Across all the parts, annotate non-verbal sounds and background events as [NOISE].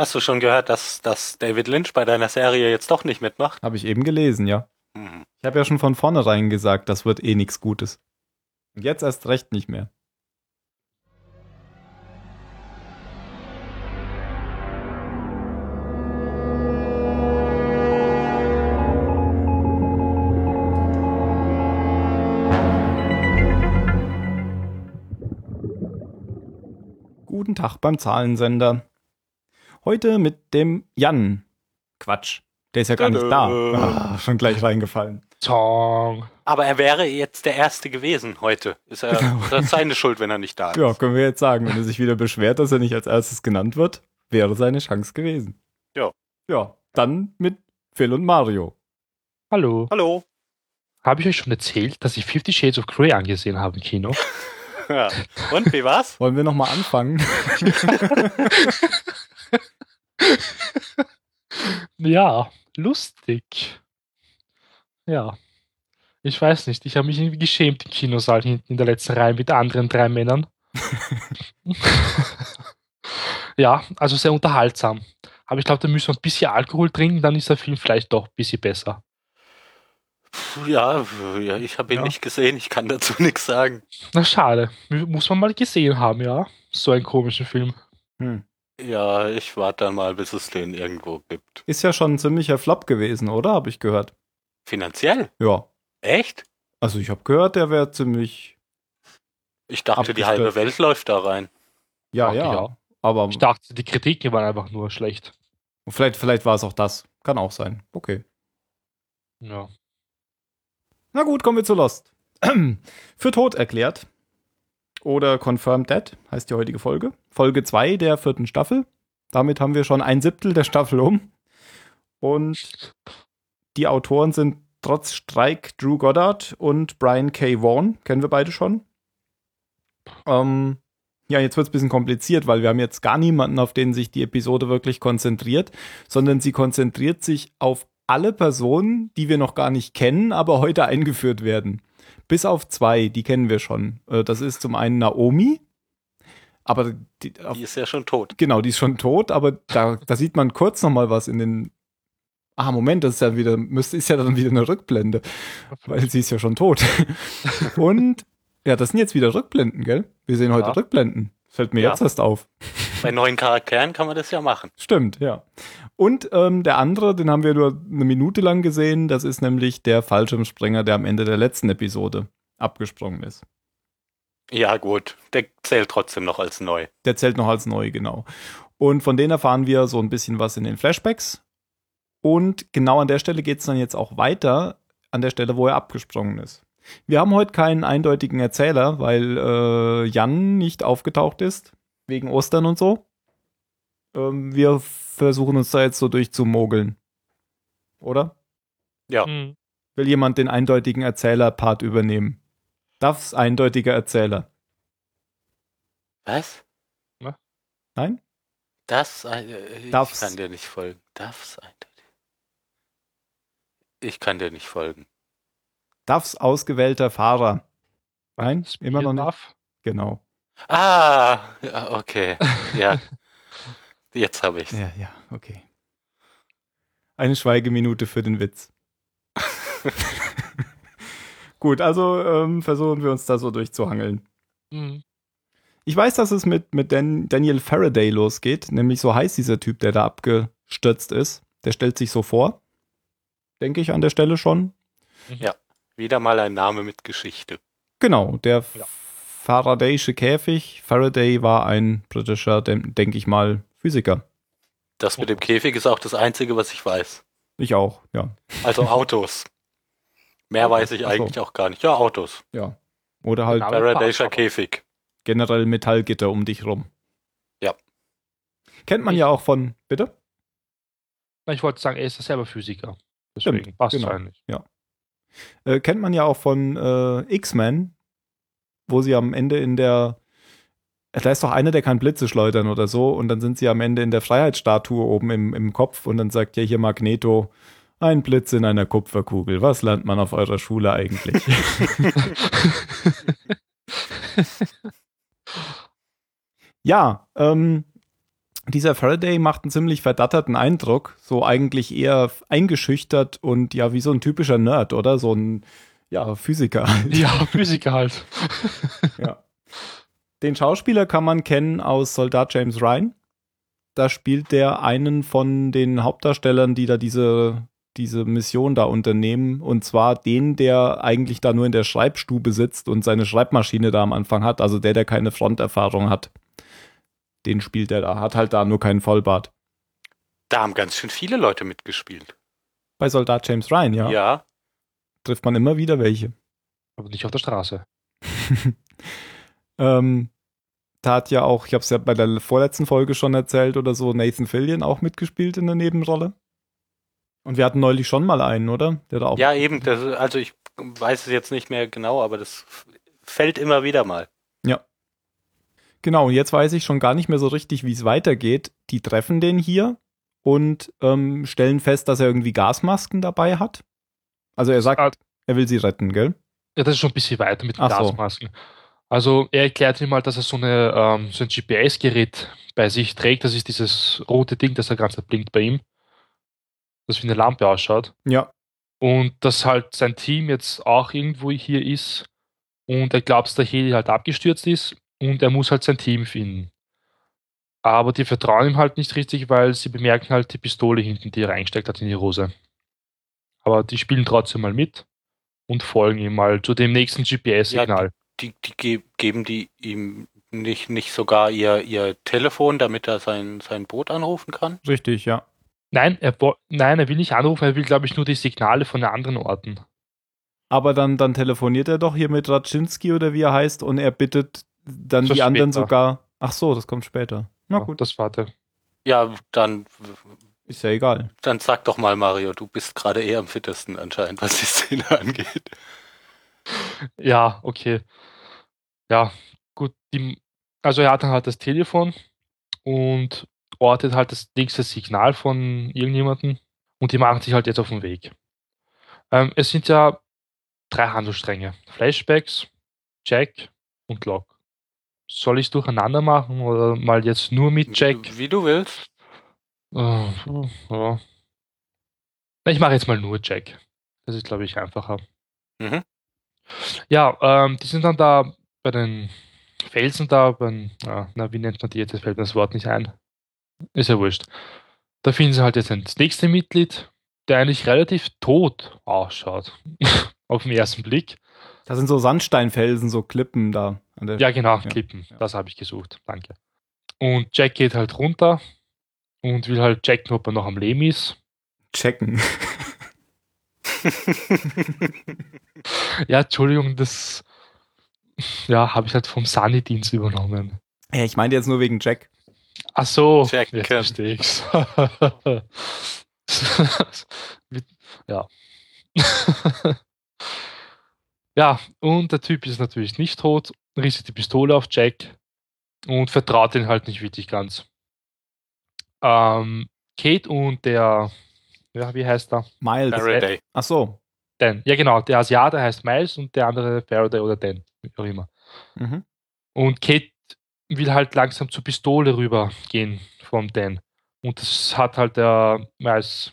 Hast du schon gehört, dass, dass David Lynch bei deiner Serie jetzt doch nicht mitmacht? Habe ich eben gelesen, ja. Hm. Ich habe ja schon von vornherein gesagt, das wird eh nichts Gutes. Und jetzt erst recht nicht mehr. Guten Tag beim Zahlensender. Heute mit dem Jan. Quatsch. Der ist ja gar nicht da. Ah, schon gleich reingefallen. Song. Aber er wäre jetzt der Erste gewesen heute. Ist er Genau. das ist seine Schuld, wenn er nicht da ist. Ja, können wir jetzt sagen. Wenn er sich wieder beschwert, dass er nicht als erstes genannt wird, wäre seine Chance gewesen. Ja. Ja, dann mit Phil und Mario. Hallo. Hallo. Habe ich euch schon erzählt, dass ich Fifty Shades of Grey angesehen habe im Kino? [LAUGHS] Ja. Und wie war's? Wollen wir nochmal anfangen? [LAUGHS] Ja, lustig. Ja. Ich weiß nicht, ich habe mich irgendwie geschämt im Kinosaal hinten in der letzten Reihe mit anderen drei Männern. [LAUGHS] ja, also sehr unterhaltsam. Aber ich glaube, da müssen wir ein bisschen Alkohol trinken, dann ist der Film vielleicht doch ein bisschen besser. Ja, ja ich habe ihn Ja. nicht gesehen. Ich kann dazu [LAUGHS] nichts sagen. Na schade, muss man mal gesehen haben, ja. So einen komischen Film. Hm. Ja, ich warte dann mal, bis es den irgendwo gibt. Ist ja schon ein ziemlicher Flop gewesen, oder? Habe ich gehört. Finanziell? Ja. Echt? Also ich habe gehört, der wäre ziemlich. Ich dachte, die halbe Welt läuft da rein. Ja, ja. ja. Aber Ich dachte, die Kritiken waren einfach nur schlecht. vielleicht, vielleicht war es auch das. Kann auch sein. Okay. Ja. Na gut, kommen wir zu Lost. [CLEARS THROAT] Für tot erklärt. Oder Confirmed Dead heißt die heutige Folge. Folge 2 der vierten Staffel. Damit haben wir schon ein Siebtel der Staffel um. Und die Autoren sind trotz Streik Drew Goddard und Brian K. Vaughan. Kennen wir beide schon. Ähm, ja, jetzt wird es ein bisschen kompliziert, weil wir haben jetzt gar niemanden, auf den sich die Episode wirklich konzentriert, sondern sie konzentriert sich auf alle Personen, die wir noch gar nicht kennen, aber heute eingeführt werden. Bis auf zwei, die kennen wir schon. Äh, Das ist zum einen Naomi, aber die, Die ist ja schon tot. genau, die ist schon tot, aber da, da sieht man kurz noch mal was in den. Ah, Moment, das ist ja wieder, müsste, ist ja dann wieder eine Rückblende, weil sie ist ja schon tot. [LAUGHS] Und ja, das sind jetzt wieder Rückblenden, gell? Wir sehen heute Ja. Rückblenden. Fällt mir Ja. jetzt erst auf. [LAUGHS] Bei neuen Charakteren kann man das ja machen. Stimmt, ja. Und ähm, der andere, den haben wir nur eine Minute lang gesehen, das ist nämlich der Fallschirmspringer, der am Ende der letzten Episode abgesprungen ist. Ja, gut. Der zählt trotzdem noch als neu. Der zählt noch als neu, genau. Und von denen erfahren wir so ein bisschen was in den Flashbacks. Und genau an der Stelle geht es dann jetzt auch weiter, an der Stelle, wo er abgesprungen ist. Wir haben heute keinen eindeutigen Erzähler, weil äh, Jan nicht aufgetaucht ist, wegen Ostern und so. Ähm, wir versuchen uns da jetzt so durchzumogeln. Oder? Ja. Hm. Will jemand den eindeutigen Erzähler-Part übernehmen? Darf's eindeutiger Erzähler? Was? Nein? Das, äh, ich Darf's. kann dir nicht folgen. Darf's eindeutig. Ich kann dir nicht folgen. Darf's ausgewählter Fahrer? Nein, Was immer noch nicht. darf? Genau. Ah, ja, okay. Ja. [LAUGHS] Jetzt habe ich's. Ja, ja, okay. Eine Schweigeminute für den Witz. [LAUGHS] Gut, also ähm, versuchen wir uns da so durchzuhangeln. Hm. Ich weiß, dass es mit, mit Dan Daniel Faraday losgeht, nämlich so heißt dieser Typ, der da abgestürzt ist. Der stellt sich so vor. Denke ich an der Stelle schon. Wieder mal ein Name mit Geschichte. Genau, der Ja. Faradayische Käfig. Faraday war ein britischer, den- denke ich mal, Physiker. Das mit dem Käfig ist auch das Einzige, was ich weiß. Ich auch, ja. Also Autos. [LAUGHS] Mehr weiß ich Ach so. eigentlich auch gar nicht. Ja, Autos. Ja. Oder halt aber- Käfig. generell Metallgitter um dich rum. Ja. Kennt man Ich- ja auch von, bitte? Na, Ich wollte sagen, er ist ja selber Physiker. Deswegen Stimmt, passt genau. eigentlich. Äh, kennt man ja auch von äh, X-Men, wo sie am Ende in der. Da ist doch einer, der kann Blitze schleudern oder so, und dann sind sie am Ende in der Freiheitsstatue oben im, im Kopf und dann sagt ja hier Magneto, ein Blitz in einer Kupferkugel. Was lernt man auf eurer Schule eigentlich? [LAUGHS] ja, ähm, dieser Faraday macht einen ziemlich verdatterten Eindruck, so eigentlich eher eingeschüchtert und ja, wie so ein typischer Nerd, oder? So ein ja, Physiker halt. Ja, Physiker halt. [LAUGHS] ja. Den Schauspieler kann man kennen aus Soldat James Ryan. Da spielt der einen von den Hauptdarstellern, die da diese, diese Mission da unternehmen. Und zwar den, der eigentlich da nur in der Schreibstube sitzt und seine Schreibmaschine da am Anfang hat. Also der, der keine Fronterfahrung hat. Den spielt er da. Hat halt da nur keinen Vollbart. Da haben ganz schön viele Leute mitgespielt. Bei Soldat James Ryan, ja. Ja. Trifft man immer wieder welche. Aber nicht auf der Straße. [LAUGHS] ähm, da hat ja auch, ich habe es ja bei der vorletzten Folge schon erzählt oder so, Nathan Fillion auch mitgespielt in der Nebenrolle. Und wir hatten neulich schon mal einen, oder? Der da auch ja, eben. Das, also ich weiß es jetzt nicht mehr genau, aber das fällt immer wieder mal. Ja. Genau, und jetzt weiß ich schon gar nicht mehr so richtig, wie es weitergeht. Die treffen den hier und ähm, stellen fest, dass er irgendwie Gasmasken dabei hat. Also er sagt, er will sie retten, gell? Ja, das ist schon ein bisschen weiter mit den Ach Gasmasken. So. Also er erklärt ihm mal, dass er so, eine, ähm, so ein GPS-Gerät bei sich trägt. Das ist dieses rote Ding, das er ganz blinkt bei ihm. Das wie eine Lampe ausschaut. Ja. Und dass halt sein Team jetzt auch irgendwo hier ist und er glaubt, dass der Heli halt abgestürzt ist und er muss halt sein Team finden. Aber die vertrauen ihm halt nicht richtig, weil sie bemerken halt die Pistole hinten, die er reingesteckt hat in die Hose. Aber die spielen trotzdem mal mit und folgen ihm mal zu dem nächsten GPS-Signal. Ja, die, die geben die ihm nicht, nicht sogar ihr, ihr Telefon, damit er sein, sein Boot anrufen kann? Richtig, ja. Nein, er, nein, er will nicht anrufen, er will, glaube ich, nur die Signale von den anderen Orten. Aber dann, dann telefoniert er doch hier mit Raczynski oder wie er heißt und er bittet dann die anderen sogar. Ach so, das kommt später. Na ja, gut. Das warte. Ja, dann. Ist ja egal. Dann sag doch mal, Mario, du bist gerade eher am fittesten anscheinend, was die Szene [LAUGHS] angeht. Ja, okay ja, gut, die, also er hat dann halt das Telefon und ortet halt das nächste Signal von irgendjemandem und die machen sich halt jetzt auf den Weg. Ähm, es sind ja drei Handelsstränge. Flashbacks, Jack und Log. Soll ich es durcheinander machen oder mal jetzt nur mit Jack? Wie du willst. Uh, uh, Ich mache jetzt mal nur Jack. Das ist, glaube ich, einfacher. Mhm. Ja, ähm, die sind dann da bei den Felsen da, beim, na, wie nennt man die jetzt? Das fällt mir das Wort nicht ein. Ist ja wurscht. Da finden sie halt jetzt ein nächste Mitglied, der eigentlich relativ tot ausschaut. [LAUGHS] Auf den ersten Blick. Das sind so Sandsteinfelsen, so Klippen da. ja, genau, ja. Klippen. Ja. Das habe ich gesucht. Danke. Und Jack geht halt runter und will halt checken, ob er noch am Leben ist. Checken. [LAUGHS] ja, Entschuldigung, das ja, habe ich halt vom Sunny-Dienst übernommen. Ja, ich meine jetzt nur wegen Jack. Ach so, Jack, jetzt verstehe ich's. [LAUGHS] ja. [LAUGHS] ja, und der Typ ist natürlich nicht tot, richtet die Pistole auf Jack und vertraut ihn halt nicht wirklich ganz. Ähm, Kate und der, ja, wie heißt er? Miles. Faraday. Ach so. Dan. Ja, genau. Der Asiate heißt Miles und der andere Faraday oder Dan wie auch immer. Mhm. Und Kate will halt langsam zur Pistole rübergehen vom Dan. Und das hat halt der Miles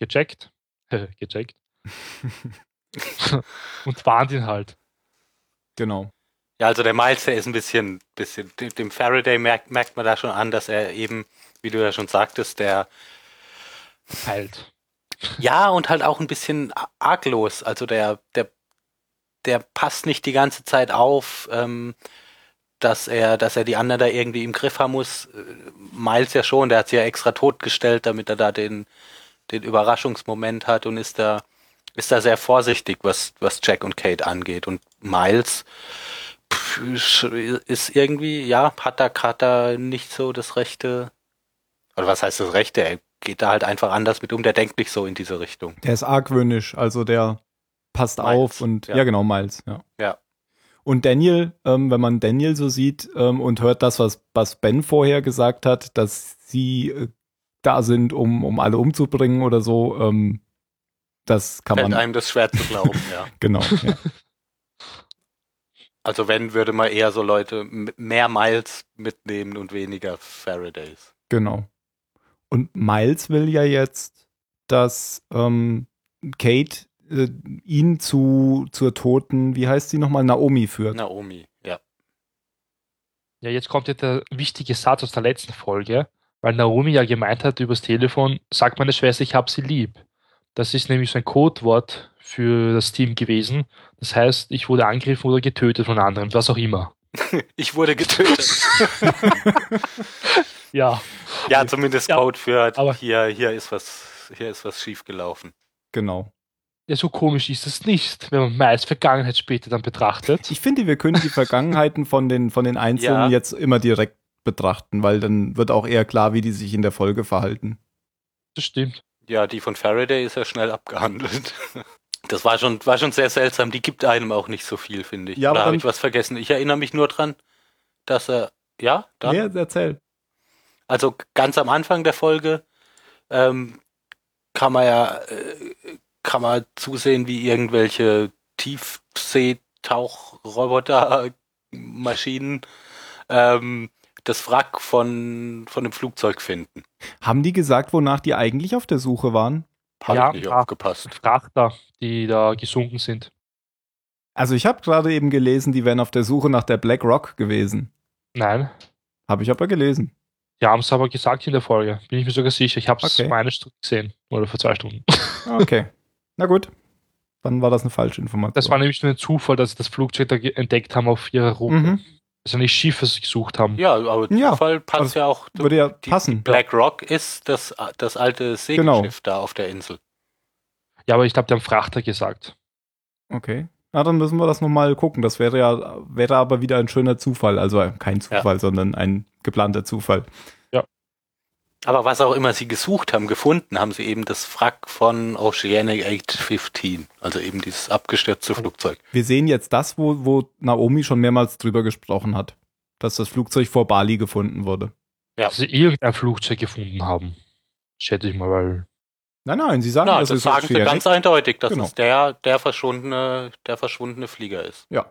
gecheckt. [LAUGHS] gecheckt. [LAUGHS] und warnt ihn halt. Genau. Ja, also der Miles, der ist ein bisschen, bisschen dem Faraday merkt, merkt man da schon an, dass er eben, wie du ja schon sagtest, der halt. Ja, und halt auch ein bisschen arglos. Also der, der der passt nicht die ganze Zeit auf, ähm, dass er, dass er die anderen da irgendwie im Griff haben muss. Äh, Miles ja schon, der hat sie ja extra totgestellt, damit er da den, den Überraschungsmoment hat und ist da, ist da sehr vorsichtig, was, was Jack und Kate angeht. Und Miles ist irgendwie, ja, hat da gerade da nicht so das rechte, oder was heißt das rechte? Er geht da halt einfach anders mit um, der denkt nicht so in diese Richtung. Der ist argwöhnisch, also der passt Miles, auf und ja. ja. genau, Miles, ja. Ja. Und Daniel, ähm, wenn man Daniel so sieht ähm, und hört das, was, was Ben vorher gesagt hat, dass sie äh, da sind, um, um alle umzubringen oder so, ähm, das kann Fällt man. einem das schwer zu glauben, [LAUGHS] ja. genau. Ja. Also wenn, würde man eher so Leute mehr Miles mitnehmen und weniger Faradays. Genau. Und Miles will ja jetzt, dass ähm, Kate äh, ihn zu zur toten, wie heißt sie nochmal, Naomi führt. Naomi, ja. Ja, jetzt kommt ja der wichtige Satz aus der letzten Folge, weil Naomi ja gemeint hat übers Telefon, sag meine Schwester, ich hab sie lieb. Das ist nämlich so ein Codewort für das Team gewesen. Das heißt, ich wurde angegriffen oder getötet von anderen, was auch immer. [LAUGHS] Ich wurde getötet. [LAUGHS] Ja, ja, zumindest Ja, Code für aber- hier, hier ist was, hier ist was schiefgelaufen. Genau. Ja, so komisch ist es nicht, wenn man Miles Vergangenheit später dann betrachtet. Ich finde, wir können die Vergangenheiten von den, von den Einzelnen Ja. jetzt immer direkt betrachten, weil dann wird auch eher klar, wie die sich in der Folge verhalten. Das stimmt. Ja, die von Faraday ist ja schnell abgehandelt. Das war schon, war schon sehr seltsam. Die gibt einem auch nicht so viel, finde ich. Ja, aber Oder habe ich was vergessen? Ich erinnere mich nur dran, dass er, ja, dann, Ja, erzähl. also ganz am Anfang der Folge ähm, kann man ja, äh, kann man zusehen, wie irgendwelche Tiefseetauchroboter, Maschinen ähm, das Wrack von, von einem Flugzeug finden. Haben die gesagt, wonach die eigentlich auf der Suche waren? Hab Ja, ich nicht ja. aufgepasst. Frachter, die da gesunken sind. Also ich habe gerade eben gelesen, die wären auf der Suche nach der Black Rock gewesen. Nein, Habe ich aber gelesen. die haben es aber gesagt in der Folge. Bin ich mir sogar sicher. Ich habe es Okay. vor einer Stunde gesehen. Oder vor zwei Stunden. Okay. [LAUGHS] Na gut. Dann war das eine falsche Information. Das war nämlich nur ein Zufall, dass sie das Flugzeug da entdeckt haben auf ihrer Route. Mhm. Also nicht Schiffe gesucht haben. Ja, aber Ja, Zufall passt also ja auch. Würde ja Die, die passen. Black Rock ist das, das alte Genau. Segelschiff da auf der Insel. Ja, aber ich glaube, die haben Frachter gesagt. Okay. Na, dann müssen wir das nochmal gucken. Das wäre ja, wäre aber wieder ein schöner Zufall. Also äh, kein Zufall, sondern ein geplanter Zufall. Aber was auch immer sie gesucht haben, gefunden haben sie eben das Wrack von Oceanic 815. Also eben dieses abgestürzte Flugzeug. Wir sehen jetzt das, wo, wo Naomi schon mehrmals drüber gesprochen hat. Dass das Flugzeug vor Bali gefunden wurde. Ja. Dass sie irgendein Flugzeug gefunden haben. Schätze ich mal, weil. Nein, nein, sie sagen, Na, es das ist sagen sie ganz eindeutig, dass Genau. es der, der verschwundene, der verschwundene Flieger ist. Ja.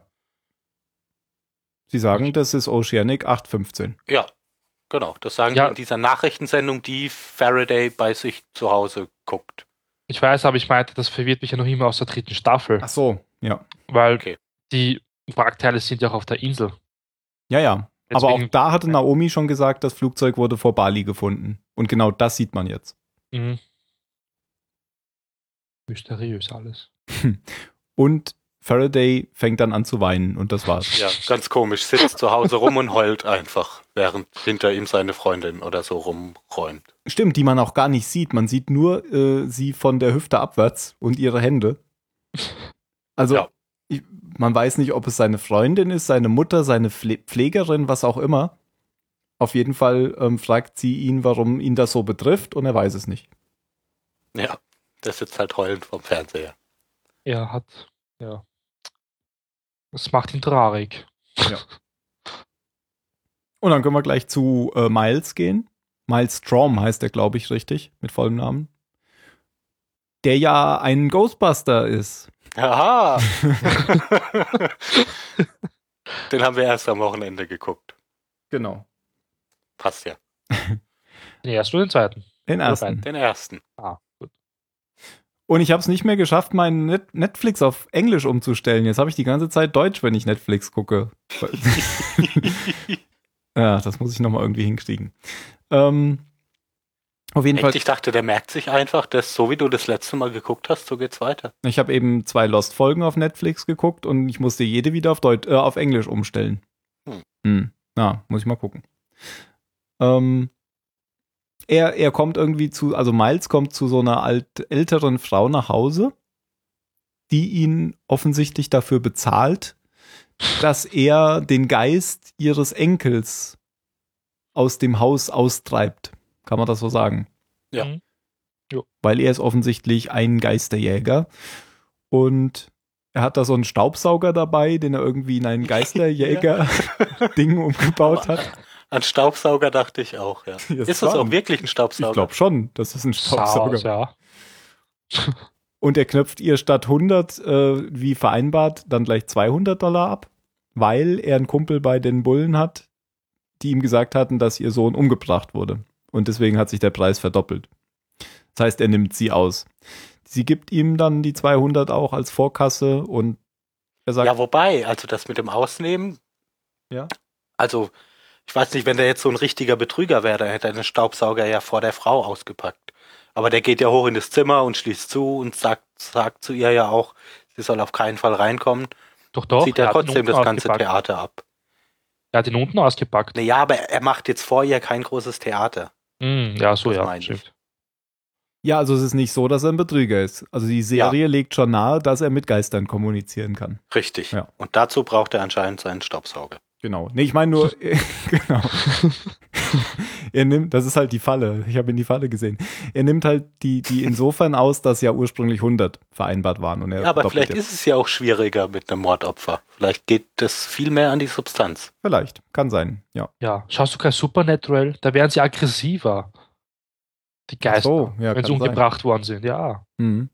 Sie sagen, das ist Oceanic 815. Ja, genau. Das sagen Ja. sie in dieser Nachrichtensendung, die Faraday bei sich zu Hause guckt. Ich weiß, aber ich meinte, das verwirrt mich ja noch immer aus der dritten Staffel. Ach so, ja. Weil Okay. die Wrackteile sind ja auch auf der Insel. Ja, ja. Aber auch Deswegen- da hatte Naomi schon gesagt, das Flugzeug wurde vor Bali gefunden. Und genau das sieht man jetzt. Mhm. Mysteriös alles. [LAUGHS] Und Faraday fängt dann an zu weinen und das war's. Ja, ganz komisch. Sitzt zu Hause rum und heult einfach, während hinter ihm seine Freundin oder so rumräumt. Stimmt, die man auch gar nicht sieht. Man sieht nur äh, sie von der Hüfte abwärts und ihre Hände. Also Ja. ich, man weiß nicht, ob es seine Freundin ist, seine Mutter, seine Pfle Pflegerin, was auch immer. Auf jeden Fall ähm, fragt sie ihn, warum ihn das so betrifft und er weiß es nicht. Ja, der sitzt halt heulend vom Fernseher. Er hat, ja. Das macht ihn traurig. [LAUGHS] Und dann können wir gleich zu äh, Miles gehen. Miles Strom heißt er, glaube ich, richtig, mit vollem Namen. Der ja ein Ghostbuster ist. Aha! [LAUGHS] Den haben wir erst am Wochenende geguckt. Genau. Passt ja. [LAUGHS] Den ersten oder den zweiten? Den ersten. Den ersten. Ah, gut. Und ich habe es nicht mehr geschafft, meinen Net Netflix auf Englisch umzustellen. Jetzt habe ich die ganze Zeit Deutsch, wenn ich Netflix gucke. [LAUGHS] ja, das muss ich nochmal irgendwie hinkriegen. Ähm, auf jeden Fall, Echt, ich dachte, der merkt sich einfach, dass so wie du das letzte Mal geguckt hast, so geht's weiter. ich habe eben zwei Lost-Folgen auf Netflix geguckt und ich musste jede wieder auf, Deut äh, auf Englisch umstellen. Hm. Hm. Na, muss ich mal gucken. Ähm, er, er kommt irgendwie zu, also Miles kommt zu so einer alt, älteren Frau nach Hause, die ihn offensichtlich dafür bezahlt, dass er den Geist ihres Enkels aus dem Haus austreibt. Kann man das so sagen? Ja. Mhm. Weil er ist offensichtlich ein Geisterjäger und er hat da so einen Staubsauger dabei, den er irgendwie in ein [LAUGHS] Geisterjäger-Ding [LAUGHS] umgebaut hat. An Staubsauger dachte ich auch, ja. [LAUGHS] Das ist das auch wirklich ein Ich Staubsauger? glaube schon, das ist ein Staubsauger. Saus, ja. Und er knöpft ihr statt 100, äh, wie vereinbart, dann gleich 200 Dollar ab, weil er einen Kumpel bei den Bullen hat, die ihm gesagt hatten, dass ihr Sohn umgebracht wurde. Und deswegen hat sich der Preis verdoppelt. Das heißt, er nimmt sie aus. Sie gibt ihm dann die 200 auch als Vorkasse und er sagt, Ja, wobei, also das mit dem Ausnehmen, Ja. also ich weiß nicht, wenn der jetzt so ein richtiger Betrüger wäre, dann hätte er den Staubsauger ja vor der Frau ausgepackt. Aber der geht ja hoch in das Zimmer und schließt zu und sagt, sagt zu ihr ja auch, sie soll auf keinen Fall reinkommen. Doch, doch. zieht er trotzdem das ganze ausgepackt. Theater ab. Er hat ihn unten ausgepackt. Naja, aber er macht jetzt vor ihr kein großes Theater. Hm, ja, so, Das ja. meine ich. Stimmt. ja, also es ist nicht so, dass er ein Betrüger ist. Also die Serie legt schon nahe, dass er mit Geistern kommunizieren kann. Richtig. Ja. Und dazu braucht er anscheinend seinen Staubsauger. Genau. Nee, ich meine nur, [LAUGHS] [LAUGHS] genau. er nimmt, das ist halt die Falle. Ich habe in die Falle gesehen. Er nimmt halt die, die [LAUGHS] insofern aus, dass ja ursprünglich 100 vereinbart waren. Und er Ja, aber vielleicht jetzt. ist es ja auch schwieriger mit einem Mordopfer. Vielleicht geht das viel mehr an die Substanz. Vielleicht. Kann sein, ja. Ja. Schaust du kein Supernatural? Da werden sie aggressiver. Die Geister. so, ja, wenn sie kann sein. umgebracht worden sind, ja. Mhm.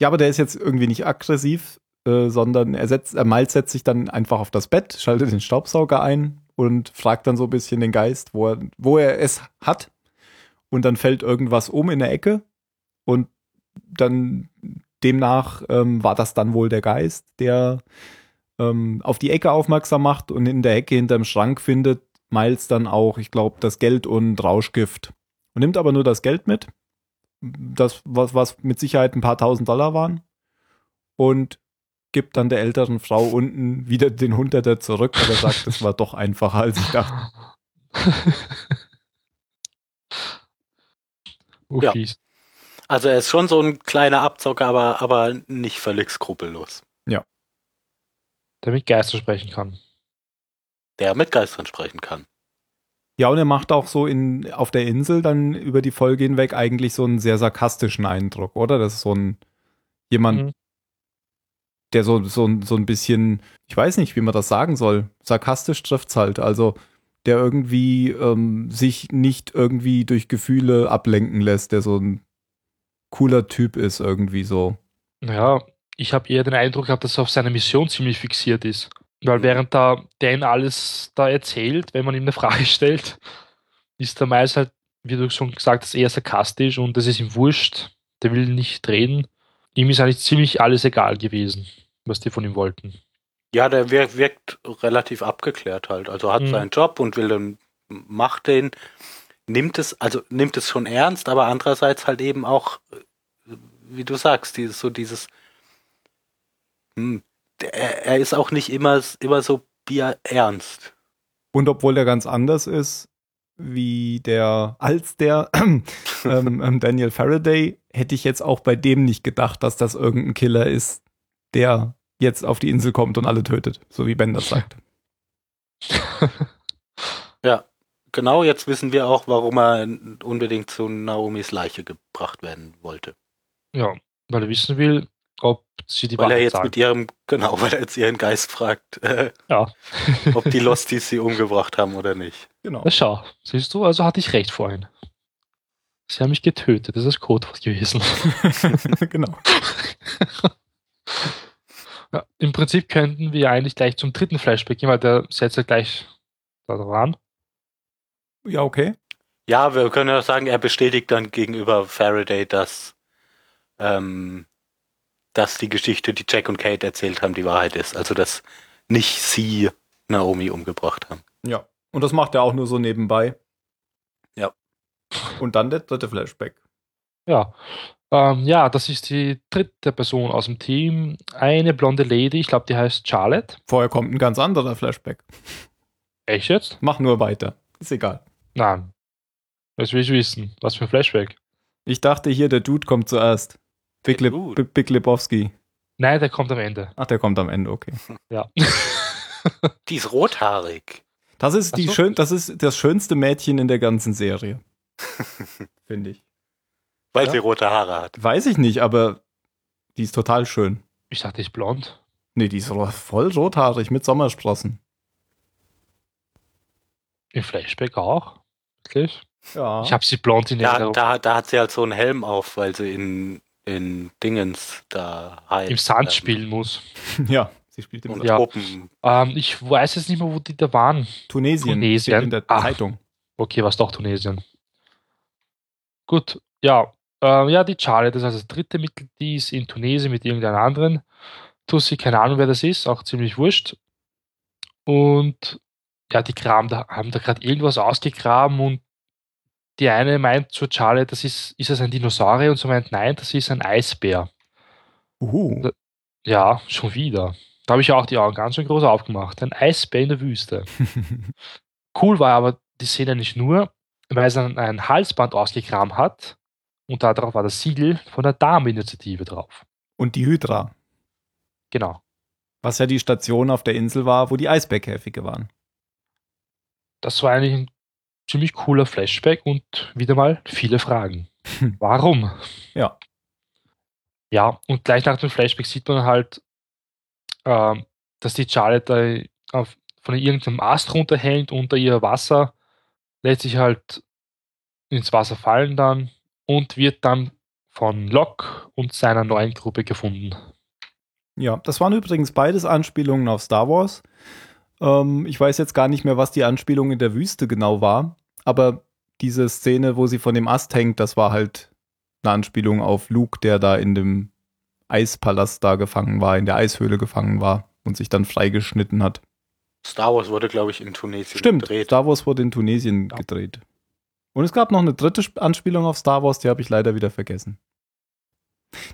Ja, aber der ist jetzt irgendwie nicht aggressiv, äh, sondern er setzt, er Miles setzt sich dann einfach auf das Bett, schaltet den Staubsauger ein und fragt dann so ein bisschen den Geist, wo er, wo er es hat. Und dann fällt irgendwas um in der Ecke und dann demnach ähm, war das dann wohl der Geist, der ähm, auf die Ecke aufmerksam macht und in der Ecke hinterm Schrank findet Miles dann auch, ich glaube, das Geld und Rauschgift. Und nimmt aber nur das Geld mit das, was, was mit Sicherheit ein paar tausend Dollar waren, und gibt dann der älteren Frau unten wieder den Hunderter zurück, weil er sagt, das war doch einfacher, als ich dachte. [LAUGHS] Ja. Uffis. Also er ist schon so ein kleiner Abzocker, aber, aber nicht völlig skrupellos. Der mit Geistern sprechen kann. Der mit Geistern sprechen kann. Ja, und er macht auch so in, auf der Insel dann über die Folge hinweg eigentlich so einen sehr sarkastischen Eindruck, oder? Das ist so ein, jemand, Mhm. Der so, so, so ein bisschen, ich weiß nicht, wie man das sagen soll, sarkastisch trifft's halt. Also, der irgendwie ähm, sich nicht irgendwie durch Gefühle ablenken lässt, der so ein cooler Typ ist, irgendwie so. Ja, ich habe eher den Eindruck gehabt, dass er auf seine Mission ziemlich fixiert ist. Weil während da Dan alles da erzählt, wenn man ihm eine Frage [LAUGHS] stellt, ist der Miles halt, wie du schon gesagt hast, eher sarkastisch und das ist ihm wurscht. Der will nicht reden. Ihm ist eigentlich ziemlich alles egal gewesen, was die von ihm wollten. Ja, der wirkt, wirkt relativ abgeklärt halt. Also hat Mhm. seinen Job und will dann, macht den, nimmt es, also nimmt es schon ernst, aber andererseits halt eben auch, äh, wie du sagst, dieses, so dieses, hm, der- er, er ist auch nicht immer, immer so bierernst. Und obwohl der ganz anders ist, wie der, als der [CLEARS THROAT] ähm, ähm, Daniel Faraday, hätte ich jetzt auch bei dem nicht gedacht, dass das irgendein Killer ist, der jetzt auf die Insel kommt und alle tötet, so wie Ben das [LAUGHS] sagt. Ja, genau, jetzt wissen wir auch, warum er unbedingt zu Naomis Leiche gebracht werden wollte. Ja, weil er wissen will, ob sie die Weil er Wahrheit jetzt sagen. mit ihrem, genau, weil er jetzt ihren Geist fragt, äh, Ja. ob die Losties sie umgebracht haben oder nicht. Genau. Na schau, siehst du, also hatte ich recht vorhin. Sie haben mich getötet, das ist Codewort gewesen. [LAUGHS] genau. [LAUGHS] Ja, Im Prinzip könnten wir eigentlich gleich zum dritten Flashback gehen, weil der setzt ja gleich da dran. Ja, okay. Ja, wir können ja sagen, er bestätigt dann gegenüber Faraday, dass, ähm, dass die Geschichte, die Jack und Kate erzählt haben, die Wahrheit ist. Also, dass nicht sie Naomi umgebracht haben. Ja. Und das macht er auch nur so nebenbei. Und dann der dritte Flashback. Ja. Ähm, ja, das ist die dritte Person aus dem Team. Eine blonde Lady, ich glaube, die heißt Charlotte. Vorher kommt ein ganz anderer Flashback. Echt jetzt? Mach nur weiter. Ist egal. Nein. Das will ich wissen. Was für ein Flashback? Ich dachte hier, der Dude kommt zuerst. Big, Lip? Big, Lebowski. Nein, der kommt am Ende. Ach, der kommt am Ende, okay. [LAUGHS] Ja. Die ist rothaarig. Das ist, die so. schön, das ist das schönste Mädchen in der ganzen Serie. [LAUGHS] Finde ich. Weil Ja. sie rote Haare hat. Weiß ich nicht, aber die ist total schön. ich dachte, die ist blond. Nee, die ist voll rothaarig mit Sommersprossen. Im Flashback auch. Wirklich? Ja. Ich habe sie blond in Da, Erinnerung. da, da hat sie halt so einen Helm auf, weil sie in, in Dingens da heilt. Im Sand spielen muss. [LAUGHS] ja, sie spielt im Und Ja. Ähm, ich weiß jetzt nicht mehr, wo die da waren. Tunesien. Tunesien. In der Ach. Zeitung. Okay, war es doch Tunesien. Gut, ja. Äh, ja, die Charlie, das ist also das dritte Mittel, die ist in Tunesien mit irgendeiner anderen Tussi, keine Ahnung, wer das ist, auch ziemlich wurscht. Und ja, die Kram, da haben da gerade irgendwas ausgegraben und die eine meint zu Charlie, das ist, ist das ein Dinosaurier? Und so meint, nein, das ist ein Eisbär. Uhu. Ja, schon wieder. Da habe ich auch die Augen ganz schön groß aufgemacht. Ein Eisbär in der Wüste. [LAUGHS] cool war aber die Szene nicht nur, weil es ein, ein Halsband ausgekramt hat und darauf war das Siegel von der Dameninitiative drauf. Und die Hydra. Genau. Was ja die Station auf der Insel war, wo die Eisbärkäfige waren. Das war eigentlich ein ziemlich cooler Flashback und wieder mal viele Fragen. Warum? Ja. Ja, und gleich nach dem Flashback sieht man halt, ähm, dass die Charlotte da auf, von irgendeinem Ast runterhängt unter ihr Wasser, lässt sich halt ins Wasser fallen dann und wird dann von Locke und seiner neuen Gruppe gefunden. Ja, das waren übrigens beides Anspielungen auf Star Wars. Ähm, ich weiß jetzt gar nicht mehr, was die Anspielung in der Wüste genau war, aber diese Szene, wo sie von dem Ast hängt, das war halt eine Anspielung auf Luke, der da in dem Eispalast da gefangen war, in der Eishöhle gefangen war und sich dann freigeschnitten hat. Star Wars wurde, glaube ich, in Tunesien Stimmt, gedreht. Star Wars wurde in Tunesien Ja. gedreht. Und es gab noch eine dritte Sp- Anspielung auf Star Wars, die habe ich leider wieder vergessen.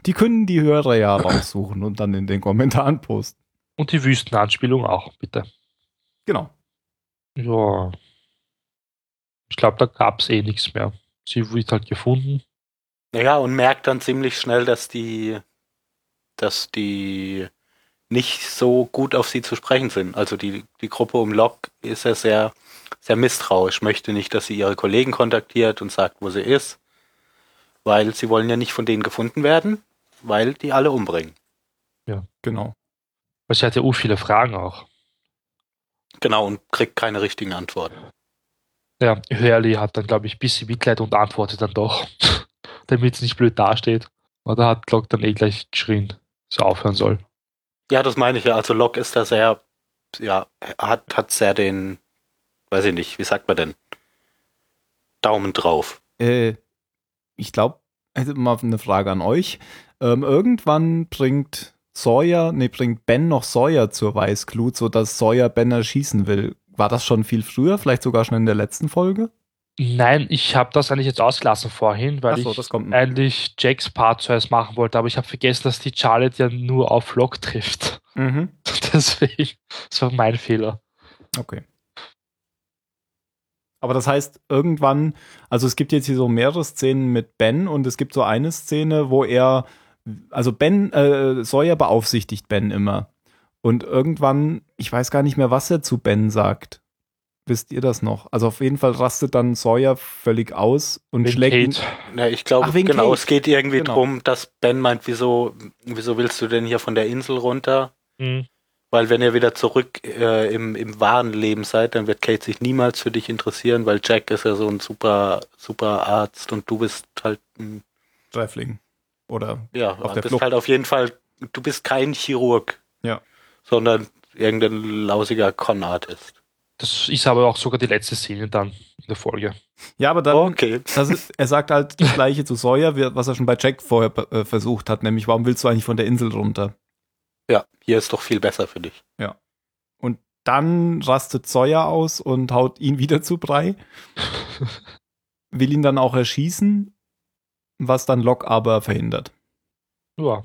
Die können die Hörer ja [COUGHS] raussuchen und dann in den Kommentaren posten. Und die Wüstenanspielung auch, bitte. Genau. Ja. Ich glaube, da gab es eh nichts mehr. Sie wird halt gefunden. Naja, und merkt dann ziemlich schnell, dass die, dass die nicht so gut auf sie zu sprechen sind. Also die, die Gruppe um Locke ist ja sehr, sehr misstrauisch, möchte nicht, dass sie ihre Kollegen kontaktiert und sagt, wo sie ist, weil sie wollen ja nicht von denen gefunden werden, weil die alle umbringen. Genau. Weil sie hat ja u viele Fragen auch. Genau, und kriegt keine richtigen Antworten. Ja, Hurley hat dann, glaube ich, ein bisschen Mitleid und antwortet dann doch, [LAUGHS] damit es nicht blöd dasteht. Aber da hat Glock dann eh gleich geschrien, dass er aufhören soll. Ja, das meine ich ja. Also Locke ist da sehr, ja, hat, hat sehr den, weiß ich nicht, wie sagt man denn? Daumen drauf. Äh, ich glaube, also mal eine Frage an euch. Ähm, irgendwann bringt Sawyer, nee, bringt Ben noch Sawyer zur Weißglut, sodass Sawyer Ben erschießen will. War das schon viel früher, vielleicht sogar schon in der letzten Folge? Nein, ich habe das eigentlich jetzt ausgelassen vorhin, weil so, ich eigentlich Jacks Part zuerst machen wollte, aber ich habe vergessen, dass die Charlotte ja nur auf Locke trifft. Mhm. [LAUGHS] Deswegen, das war mein Fehler. Okay. Aber das heißt, irgendwann, also es gibt jetzt hier so mehrere Szenen mit Ben und es gibt so eine Szene, wo er, also Ben, äh, Sawyer beaufsichtigt Ben immer. Und irgendwann, ich weiß gar nicht mehr, was er zu Ben sagt. Wisst ihr das noch? Also auf jeden Fall rastet dann Sawyer völlig aus und Wegen schlägt ihn. Kate. Ja, ich glaube, genau, Kate. es geht irgendwie Genau. drum, dass Ben meint, wieso, wieso willst du denn hier von der Insel runter? Hm. Weil wenn ihr wieder zurück äh, im, im wahren Leben seid, dann wird Kate sich niemals für dich interessieren, weil Jack ist ja so ein super, super Arzt und du bist halt, ein, Sträfling. Oder ja, Auf der bist Flucht. halt auf jeden Fall, du bist kein Chirurg. Ja. Sondern irgendein lausiger Con-Artist. Das ist aber auch sogar die letzte Szene dann in der Folge. ja, aber dann, Okay. das ist, er sagt halt das gleiche zu Sawyer, was er schon bei Jack vorher äh, versucht hat, nämlich warum willst du eigentlich von der Insel runter? Ja, hier ist doch viel besser für dich. Und dann rastet Sawyer aus und haut ihn wieder zu Brei. [LAUGHS] Will ihn dann auch erschießen, was dann Locke aber verhindert. Ja.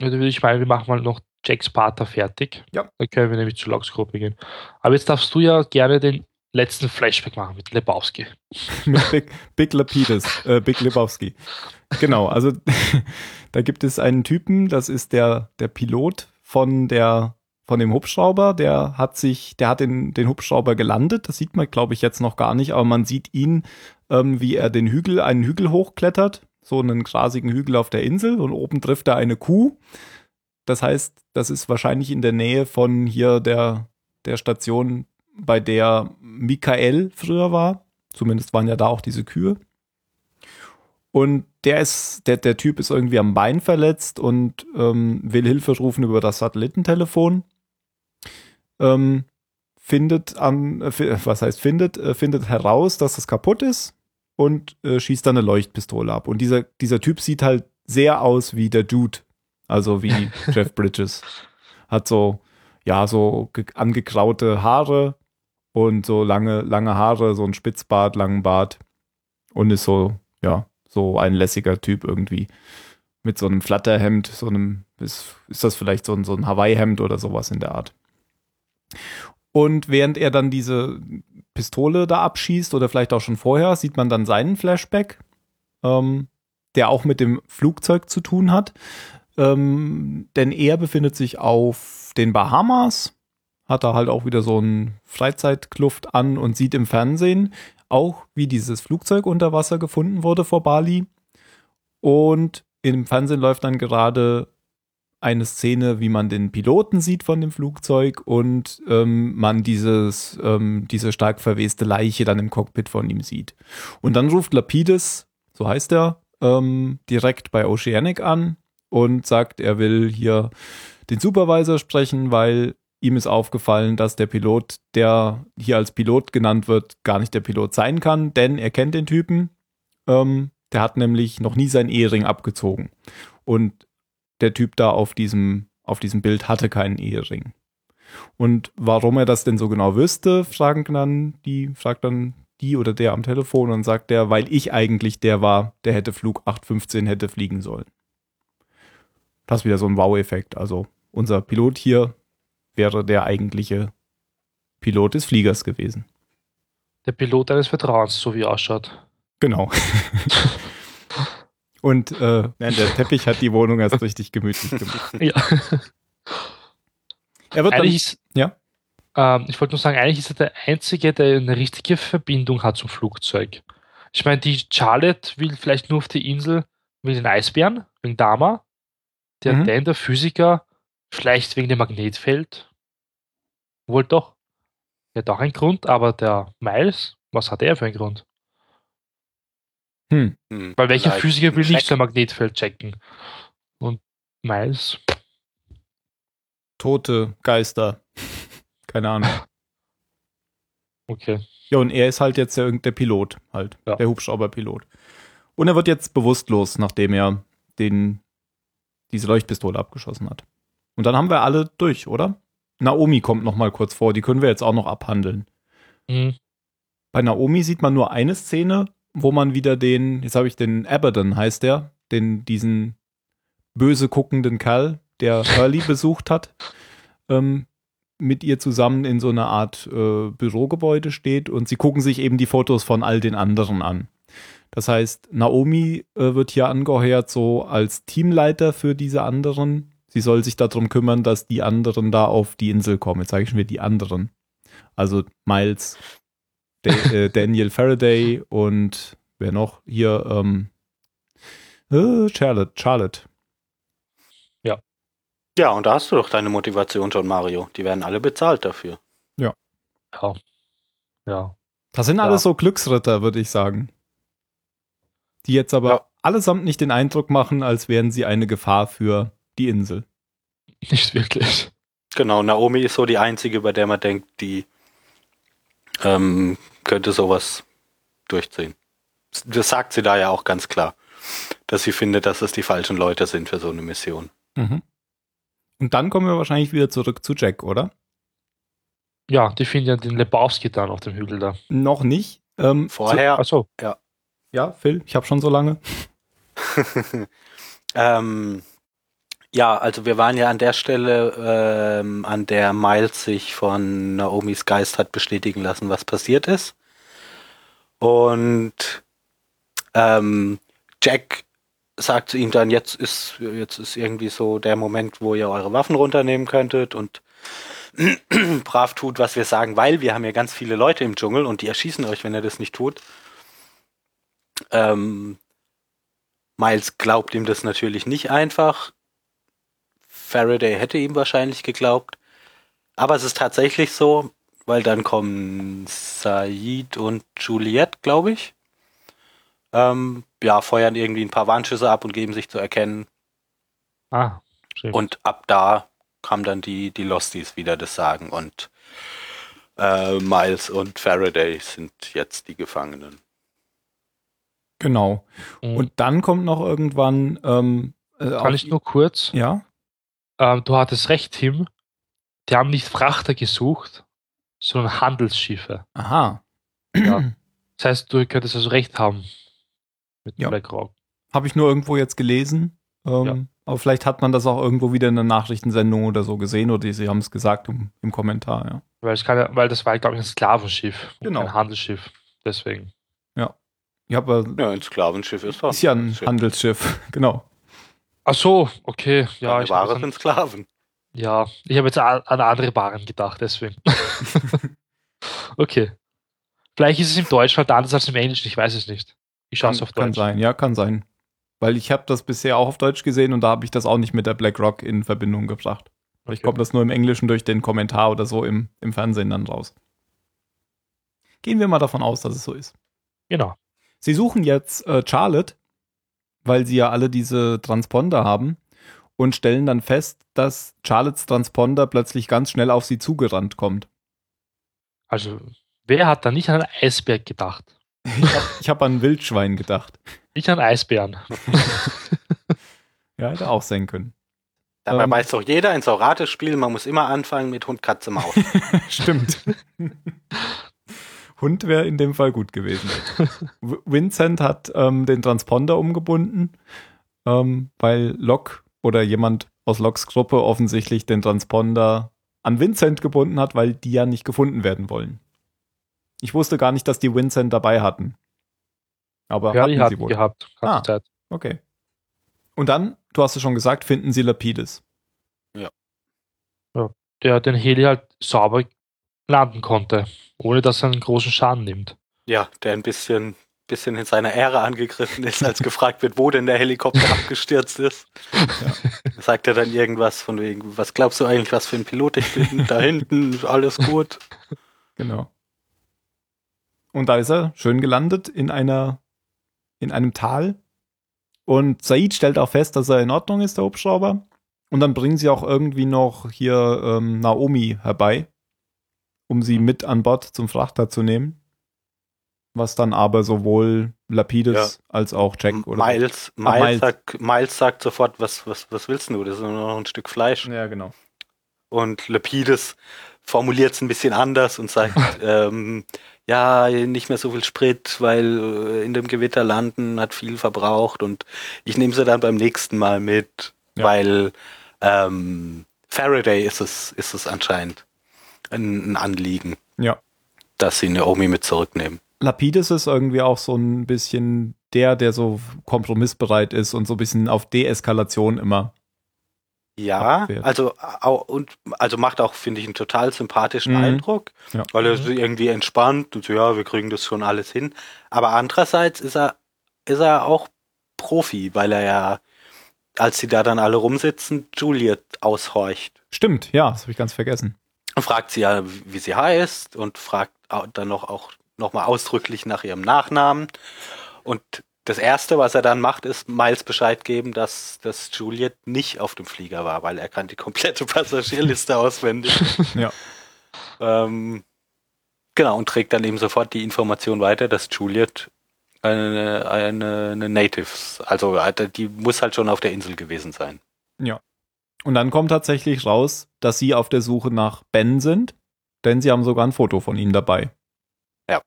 Ja, Dann würde ich meinen, wir machen mal noch Jacks Pater fertig. Ja. Dann können wir nämlich zu Locks Gruppe gehen. Aber jetzt darfst du ja gerne den letzten Flashback machen mit Lebowski. [LAUGHS] Mit Big, Big Lapidus, [LAUGHS] äh, Big Lebowski. Genau, also [LAUGHS] da gibt es einen Typen, das ist der, der Pilot von der von dem Hubschrauber, der hat sich, der hat den, den Hubschrauber gelandet, das sieht man, glaube ich, jetzt noch gar nicht, aber man sieht ihn, ähm, wie er den Hügel, einen Hügel hochklettert, so einen grasigen Hügel auf der Insel und oben trifft er eine Kuh. Das heißt, das ist wahrscheinlich in der Nähe von hier der, der Station, bei der Michael früher war. Zumindest waren ja da auch diese Kühe. Und der ist, der, der Typ ist irgendwie am Bein verletzt und ähm, will Hilfe rufen über das Satellitentelefon. Ähm, findet an, äh, was heißt findet, äh, findet heraus, dass es kaputt ist und äh, schießt dann eine Leuchtpistole ab. Und dieser, dieser Typ sieht halt sehr aus wie der Dude, also wie [LAUGHS] Jeff Bridges. Hat so, ja, so angegraute Haare und so lange, lange Haare, so ein Spitzbart, langen Bart und ist so, ja, so ein lässiger Typ irgendwie. Mit so einem Flatterhemd, so einem, ist, ist das vielleicht so ein, so ein Hawaii-Hemd oder sowas in der Art. Und während er dann diese Pistole da abschießt oder vielleicht auch schon vorher, sieht man dann seinen Flashback, ähm, der auch mit dem Flugzeug zu tun hat. Ähm, denn er befindet sich auf den Bahamas, hat da halt auch wieder so einen Freizeitkluft an und sieht im Fernsehen auch, wie dieses Flugzeug unter Wasser gefunden wurde vor Bali. Und im Fernsehen läuft dann gerade eine Szene, wie man den Piloten sieht von dem Flugzeug und ähm, man dieses, ähm, diese stark verweste Leiche dann im Cockpit von ihm sieht. Und dann ruft Lapidus, so heißt er, ähm, direkt bei Oceanic an und sagt, er will hier den Supervisor sprechen, weil ihm ist aufgefallen, dass der Pilot, der hier als Pilot genannt wird, gar nicht der Pilot sein kann, denn er kennt den Typen. Ähm, der hat nämlich noch nie seinen Ehering abgezogen. Und der Typ da auf diesem, auf diesem Bild hatte keinen Ehering. Und warum er das denn so genau wüsste, fragen dann die, fragt dann die oder der am Telefon und sagt der, weil ich eigentlich der war, der hätte Flug 815 hätte fliegen sollen. Das ist wieder so ein Wow-Effekt. Also unser Pilot hier wäre der eigentliche Pilot des Fliegers gewesen. Der Pilot eines Vertrauens, so wie er ausschaut. Genau. [LAUGHS] Und äh, nein, der Teppich hat die Wohnung erst richtig gemütlich gemacht. Ja. Er wird Eigentlich dann, ist, ja. ähm, ich wollte nur sagen, eigentlich ist er der Einzige, der eine richtige Verbindung hat zum Flugzeug. Ich meine, die Charlotte will vielleicht nur auf die Insel wegen den Eisbären, wegen Dama. Der Mhm. Dan, der Physiker, vielleicht wegen dem Magnetfeld. Wohl doch. Der hat auch einen Grund, aber der Miles, was hat er für einen Grund? Hm. Hm, Weil welcher Physiker will nicht so ein Magnetfeld checken? Und Miles, Tote Geister. [LAUGHS] Keine Ahnung. [LAUGHS] okay. Ja, und er ist halt jetzt der, der Pilot, halt. Ja. Der Hubschrauberpilot. Und er wird jetzt bewusstlos, nachdem er den, diese Leuchtpistole abgeschossen hat. Und dann haben wir alle durch, oder? Naomi kommt noch mal kurz vor, die können wir jetzt auch noch abhandeln. Hm. Bei Naomi sieht man nur eine Szene, wo man wieder den, jetzt habe ich den Abaddon, heißt der, den, diesen böse guckenden Kerl, der [LAUGHS] Hurley besucht hat, ähm, mit ihr zusammen in so einer Art äh, Bürogebäude steht und sie gucken sich eben die Fotos von all den anderen an. Das heißt, Naomi äh, wird hier angeheuert so als Teamleiter für diese anderen. Sie soll sich darum kümmern, dass die anderen da auf die Insel kommen. Jetzt sage ich schon wieder die anderen. Also Miles, Da- [LAUGHS] äh, Daniel Faraday und wer noch hier? Ähm, äh, Charlotte. Charlotte. Ja, und da hast du doch deine Motivation schon, Mario. Die werden alle bezahlt dafür. Ja. Ja. Das sind Ja. alles so Glücksritter, würde ich sagen. Die jetzt aber Ja. allesamt nicht den Eindruck machen, als wären sie eine Gefahr für die Insel. Nicht wirklich. Genau, Naomi ist so die einzige, bei der man denkt, die ähm, könnte sowas durchziehen. Das sagt sie da ja auch ganz klar, dass sie findet, dass es die falschen Leute sind für so eine Mission. Mhm. Und dann kommen wir wahrscheinlich wieder zurück zu Jack, oder? Ja, die finden ja den Lebowski dann auf dem Hügel da. Noch nicht. Ähm, Vorher, Achso, Zu, ja, Phil, ich habe schon so lange. [LAUGHS] ähm, ja, also wir waren ja an der Stelle, ähm, an der Miles sich von Naomis Geist hat bestätigen lassen, was passiert ist. Und ähm, Jack sagt zu ihm dann, jetzt ist, jetzt ist irgendwie so der Moment, wo ihr eure Waffen runternehmen könntet und [CLEARS THROAT] brav tut, was wir sagen, weil wir haben ja ganz viele Leute im Dschungel und die erschießen euch, wenn ihr das nicht tut. Ähm, Miles glaubt ihm das natürlich nicht einfach. Faraday hätte ihm wahrscheinlich geglaubt. Aber es ist tatsächlich so, weil dann kommen Said und Juliette, glaube ich. Ähm, ja, feuern irgendwie ein paar Warnschüsse ab und geben sich zu erkennen. ah, schön. Und ab da kam dann die, die Losties wieder das Sagen. Und Äh, Miles und Faraday sind jetzt die Gefangenen. Genau. Mhm. Und dann kommt noch irgendwann. Ähm, äh, Kann ich nur kurz? Ja. Ähm, du hattest recht, Tim. Die haben nicht Frachter gesucht, sondern Handelsschiffe. Aha. Ja. [CLEARS THROAT] Das heißt, du könntest also recht haben mit Ja. BlackRock. Habe ich nur irgendwo jetzt gelesen. Ähm, Ja. Aber vielleicht hat man das auch irgendwo wieder in einer Nachrichtensendung oder so gesehen oder sie haben es gesagt im, im Kommentar, ja. Weil, kann, ja- weil das war, glaube ich, ein Sklavenschiff Genau. kein Handelsschiff. Deswegen. Ich habe Ja, ein Sklavenschiff ist doch. ist ja ein Schiff. Handelsschiff, [LAUGHS] genau. Ach so, okay. Ja, Keine ich habe Ware jetzt, an, sind Sklaven. ja, ich hab jetzt an, an andere Waren gedacht, deswegen. [LAUGHS] okay. Vielleicht ist es im Deutschen halt anders als im Englischen, ich weiß es nicht. Ich schaue Kann, es auf kann Deutsch. sein, ja, kann sein. Weil ich habe das bisher auch auf Deutsch gesehen und da habe ich das auch nicht mit der BlackRock in Verbindung gebracht. Ich Okay. kommt das nur im Englischen durch den Kommentar oder so im, im Fernsehen dann raus. Gehen wir mal davon aus, dass es so ist. Genau. Sie suchen jetzt äh, Charlotte, weil sie ja alle diese Transponder haben und stellen dann fest, dass Charlottes Transponder plötzlich ganz schnell auf sie zugerannt kommt. Also, wer hat da nicht an einen Eisberg gedacht? Ich habe hab an ein Wildschwein gedacht. Nicht an Eisbären. Ja, hätte auch sein können. Dabei Ähm. weiß doch jeder, ein Saurates-Spiel, man muss immer anfangen mit Hund, Katze, Maus. [LAUGHS] Stimmt. Hund wäre in dem Fall gut gewesen. [LAUGHS] Vincent hat ähm, den Transponder umgebunden, ähm, weil Locke oder jemand aus Locks Gruppe offensichtlich den Transponder an Vincent gebunden hat, weil die ja nicht gefunden werden wollen. Ich wusste gar nicht, dass die Vincent dabei hatten. Aber Ja, hatten die sie hatten wohl. gehabt. Ah. Zeit. Okay. Und dann, du hast es schon gesagt, finden sie Lapides. Der den Heli halt sauber landen konnte, ohne dass er einen großen Schaden nimmt. Ja, der ein bisschen, bisschen in seiner Ehre angegriffen ist, als gefragt wird, wo denn der Helikopter abgestürzt ist. Sagt er dann irgendwas von wegen, was glaubst du eigentlich, was für ein Pilot ich bin? Da hinten, alles gut. Genau. Und da ist er schön gelandet in einer, in einem Tal. Und Said stellt auch fest, dass er in Ordnung ist, der Hubschrauber. Und dann bringen sie auch irgendwie noch hier ähm, Naomi herbei, um sie mit an Bord zum Frachter zu nehmen. Was dann aber sowohl Lapides als auch Jack oder Miles, Miles, Miles. Sagt, Miles sagt sofort, was, was, was willst du? Das ist nur noch ein Stück Fleisch. Ja, genau. Und Lepides formuliert es ein bisschen anders und sagt, [LAUGHS] ähm, ja, nicht mehr so viel Sprit, weil äh, in dem Gewitter landen hat viel verbraucht und ich nehme sie dann beim nächsten Mal mit, Ja. weil ähm, Faraday ist es, ist es anscheinend ein, Anliegen, Ja. dass sie Naomi mit zurücknehmen. Lapides ist irgendwie auch so ein bisschen der, der so kompromissbereit ist und so ein bisschen auf Deeskalation immer. Ja, Abwehrt. also au- und also macht auch, finde ich, einen total sympathischen Mhm. Eindruck, Ja. weil er irgendwie entspannt und so, ja, wir kriegen das schon alles hin. Aber andererseits ist er, ist er auch Profi, weil er ja, als sie da dann alle rumsitzen, Juliet aushorcht. Stimmt, ja, das habe ich ganz vergessen. Und fragt sie ja, wie sie heißt und fragt dann noch auch nochmal ausdrücklich nach ihrem Nachnamen. Und das erste, was er dann macht, ist Miles Bescheid geben, dass, dass Juliet nicht auf dem Flieger war, weil er kann die komplette [LAUGHS] Passagierliste auswendig. [LAUGHS] Ja. Ähm, genau, und trägt dann eben sofort die Information weiter, dass Juliet eine, eine, eine Natives, also äh, die muss halt schon auf der Insel gewesen sein. Und dann kommt tatsächlich raus, dass sie auf der Suche nach Ben sind, denn sie haben sogar ein Foto von ihm dabei. Ja.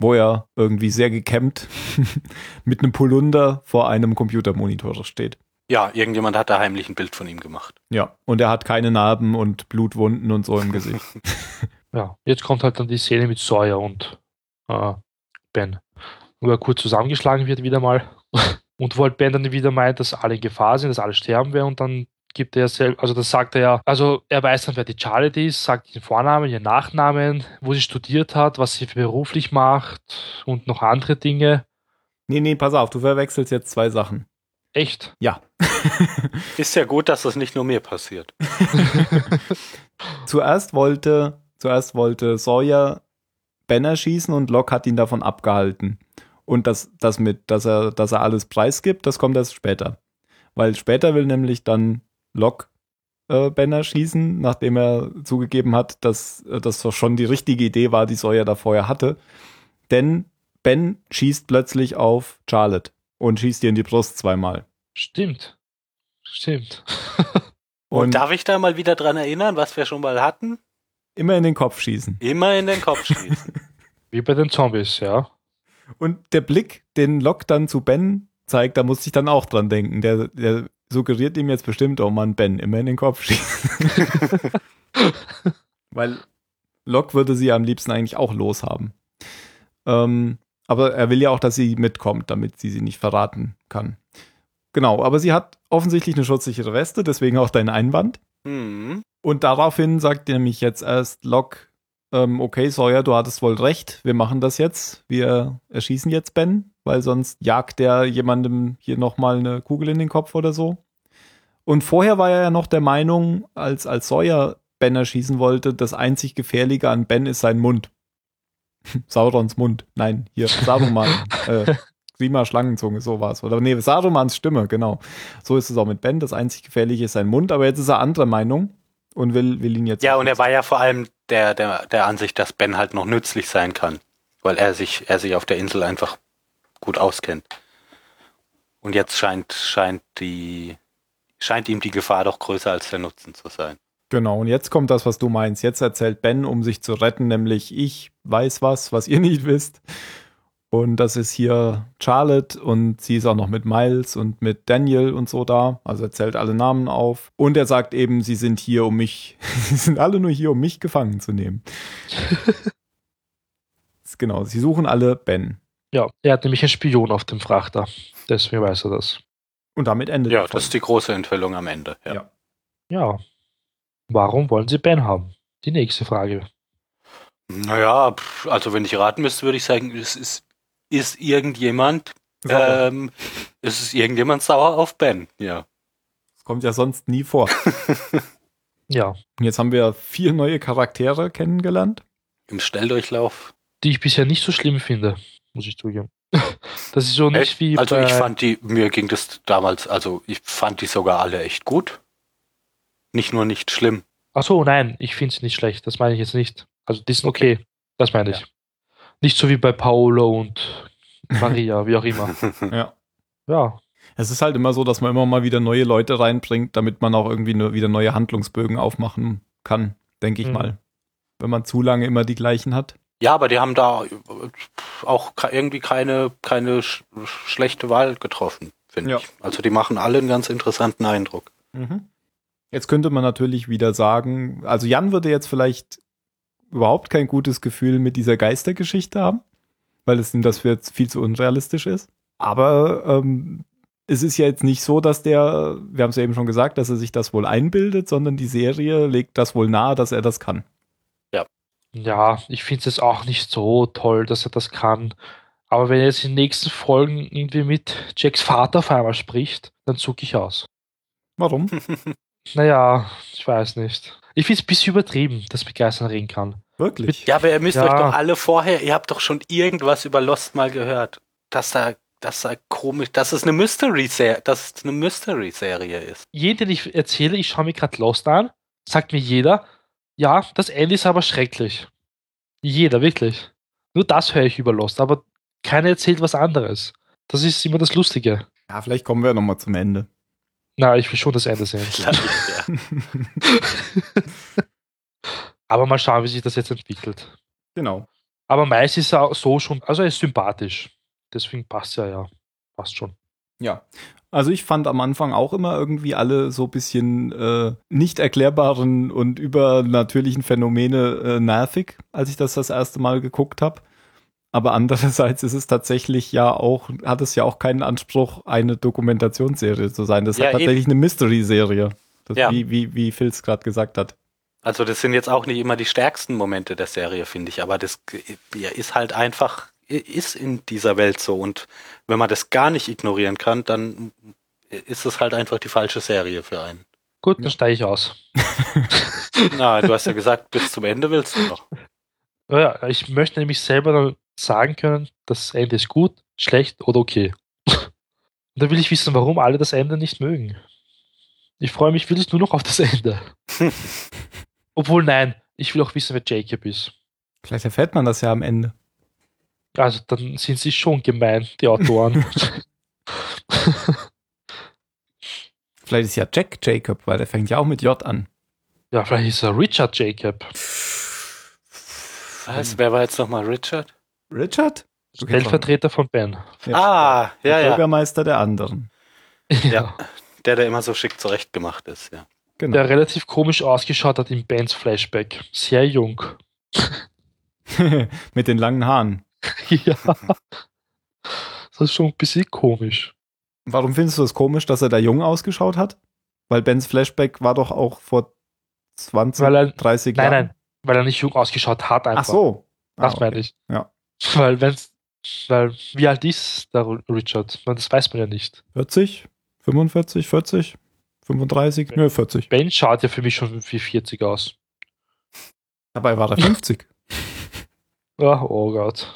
Wo er irgendwie sehr gekämmt [LAUGHS] mit einem Polunder vor einem Computermonitor steht. Ja, irgendjemand hat da heimlich ein Bild von ihm gemacht. Ja. Und er hat keine Narben und Blutwunden und so im Gesicht. [LAUGHS] Ja, jetzt kommt halt dann die Szene mit Sawyer und äh, Ben, wo er kurz zusammengeschlagen wird wieder mal [LAUGHS] und wo halt Ben dann wieder meint, dass alle in Gefahr sind, dass alle sterben werden und dann gibt er selbst, also das sagt er ja, also er weiß dann, wer die Charlotte ist, sagt ihren Vornamen, ihren Nachnamen, wo sie studiert hat, was sie beruflich macht und noch andere Dinge. nee, nee, pass auf, du verwechselst jetzt zwei Sachen. Echt? Ja. [LAUGHS] Ist ja gut, dass das nicht nur mir passiert. [LAUGHS] zuerst wollte, zuerst wollte Sawyer Ben erschießen und Locke hat ihn davon abgehalten. Und das, das mit, dass er, dass er alles preisgibt, das kommt erst später. Weil später will nämlich dann Locke äh, Ben erschießen, nachdem er zugegeben hat, dass äh, das doch schon die richtige Idee war, die Sawyer da vorher hatte. Denn Ben schießt plötzlich auf Charlotte und schießt ihr in die Brust zweimal. Stimmt. Stimmt. [LAUGHS] Und, darf ich da mal wieder dran erinnern, was wir schon mal hatten? immer in den Kopf schießen. Immer in den Kopf schießen. [LAUGHS] Wie bei den Zombies, ja. Und der Blick, den Locke dann zu Ben zeigt, da musste ich dann auch dran denken. Der, der suggeriert ihm jetzt bestimmt, oh Mann, Ben, immer in den Kopf schießen. [LAUGHS] Weil Locke würde sie am liebsten eigentlich auch loshaben. Ähm, aber er will ja auch, dass sie mitkommt, damit sie sie nicht verraten kann. Genau, aber sie hat offensichtlich eine schutzsichere Weste, deswegen auch dein Einwand. hm. Und daraufhin sagt nämlich jetzt erst Locke, ähm, okay, Sawyer, du hattest wohl recht, wir machen das jetzt. Wir erschießen jetzt Ben, weil sonst jagt der jemandem hier nochmal eine Kugel in den Kopf oder so. Und vorher war er ja noch der Meinung, als, als Sawyer Ben erschießen wollte, das einzig Gefährliche an Ben ist sein Mund. [LAUGHS] Saurons Mund. Nein, hier, Saruman. [LAUGHS] äh, Grima Schlangenzunge, sowas. Oder nee, Sarumans Stimme, genau. So ist es auch mit Ben. Das einzig Gefährliche ist sein Mund, aber jetzt ist er anderer Meinung und will, will ihn jetzt. Ja, und er war ja vor allem der, der, der Ansicht, dass Ben halt noch nützlich sein kann. Weil er sich, er sich auf der Insel einfach gut auskennt. Und jetzt scheint, scheint die, scheint ihm die Gefahr doch größer als der Nutzen zu sein. Genau, und jetzt kommt das, was du meinst. Jetzt erzählt Ben, um sich zu retten, nämlich ich weiß was, was ihr nicht wisst. Und das ist hier Charlotte und sie ist auch noch mit Miles und mit Daniel und so da. Also er zählt alle Namen auf. Und er sagt eben, sie sind hier, um mich, [LAUGHS] sie sind alle nur hier, um mich gefangen zu nehmen. [LAUGHS] genau, sie suchen alle Ben. Ja, er hat nämlich einen Spion auf dem Frachter. Deswegen weiß er das. Und damit endet Ja, das ist die große Enthüllung am Ende. Ja. Ja. Ja. Warum wollen sie Ben haben? Die nächste Frage. Naja, also wenn ich raten müsste, würde ich sagen, es ist, ist irgendjemand, Sauer. ähm, es ist irgendjemand sauer auf Ben. Ja. Das kommt ja sonst nie vor. [LAUGHS] Ja. Und jetzt haben wir vier neue Charaktere kennengelernt. Im Schnelldurchlauf. Die ich bisher nicht so schlimm finde, muss ich zugeben. [LAUGHS] Das ist so nicht Echt? wie Also ich fand die, mir ging das damals, also ich fand die sogar alle echt gut. Nicht nur nicht schlimm. Ach so, nein, ich finde es nicht schlecht. Das meine ich jetzt nicht. Also die sind okay. Das meine ich. Nicht so wie bei Paolo und Maria, wie auch immer. [LAUGHS] Ja. Ja, Es ist halt immer so, dass man immer mal wieder neue Leute reinbringt, damit man auch irgendwie ne, wieder neue Handlungsbögen aufmachen kann, denke ich Mhm. mal. Wenn man zu lange immer die gleichen hat. Ja, aber die haben da auch irgendwie keine, keine sch schlechte Wahl getroffen, finde Ja. ich. Also die machen alle einen ganz interessanten Eindruck. Jetzt könnte man natürlich wieder sagen, also Jan würde jetzt vielleicht überhaupt kein gutes Gefühl mit dieser Geistergeschichte haben, weil es ihm das jetzt viel zu unrealistisch ist. Aber ähm, es ist ja jetzt nicht so, dass der, wir haben es ja eben schon gesagt, dass er sich das wohl einbildet, sondern die Serie legt das wohl nahe, dass er das kann. ja, ich finde es auch nicht so toll, dass er das kann. Aber wenn er jetzt in den nächsten Folgen irgendwie mit Jacks Vater auf einmal spricht, dann zucke ich aus. Warum? [LAUGHS] Naja, ich weiß nicht. Ich finde es ein bisschen übertrieben, dass begeistern reden kann. Wirklich? Ja, aber ihr müsst Ja. euch doch alle vorher, ihr habt doch schon irgendwas über Lost mal gehört. Dass da, dass da komisch, dass es eine Mystery-Serie, dass es eine Mystery-Serie ist. Jeden, den ich erzähle, ich schaue mir gerade Lost an, sagt mir jeder, ja, das Ende ist aber schrecklich. Jeder, wirklich. Nur das höre ich über Lost, aber keiner erzählt was anderes. Das ist immer das Lustige. Ja, vielleicht kommen wir nochmal zum Ende. Na, ich will schon das Ende sehen. [LAUGHS] Ja. [LAUGHS] Aber mal schauen, wie sich das jetzt entwickelt. genau. Aber meist ist er auch so schon, also er ist sympathisch. Deswegen passt er ja. Passt schon. Ja. Also ich fand am Anfang auch immer irgendwie alle so bisschen äh, nicht erklärbaren und übernatürlichen Phänomene äh, nervig, als ich das das erste Mal geguckt habe. Aber andererseits ist es tatsächlich ja auch, hat es ja auch keinen Anspruch, eine Dokumentationsserie zu sein. Das Ja, ist tatsächlich eine Mystery-Serie. Ja. Wie, wie, wie Phil es gerade gesagt hat. Also das sind jetzt auch nicht immer die stärksten Momente der Serie, finde ich, aber das ja, ist halt einfach, ist in dieser Welt so. Und wenn man das gar nicht ignorieren kann, dann ist es halt einfach die falsche Serie für einen. Gut, dann steige ich aus. [LAUGHS] Na, du hast ja gesagt, bis zum Ende willst du noch. Ja, ich möchte nämlich selber sagen können, das Ende ist gut, schlecht oder okay. Und dann will ich wissen, warum alle das Ende nicht mögen. Ich freue mich wirklich nur noch auf das Ende. [LAUGHS] Obwohl, nein, ich will auch wissen, wer Jacob ist. Vielleicht erfährt man das ja am Ende. Also, dann sind sie schon gemein, die Autoren. [LAUGHS] Vielleicht ist ja Jack Jacob, weil der fängt ja auch mit J an. ja, vielleicht ist er Richard Jacob. Was? Wer war jetzt nochmal Richard? Richard? Stellvertreter von Ben. Ja, Ah, der ja, ja. Bürgermeister der anderen. [LAUGHS] Ja. Der, der immer so schick zurechtgemacht ist, ja. Genau. Der relativ komisch ausgeschaut hat in Bens Flashback. Sehr jung. [LAUGHS] mit den langen Haaren. [LAUGHS] ja. Das ist schon ein bisschen komisch. Warum findest du es komisch, dass er da jung ausgeschaut hat? Weil Bens Flashback war doch auch vor 20, Weil er- 30 Nein, Jahren. nein, weil er nicht jung ausgeschaut hat einfach. Ach so. Das Ah, meine ich. Ja. Weil wenn's, weil wie alt ist der Richard? Das weiß man ja nicht. 40, 45, 40, 35, nö, 40. Ben schaut ja für mich schon wie 40 aus. Dabei war er 50. Ja, [LAUGHS] [LAUGHS] oh Gott.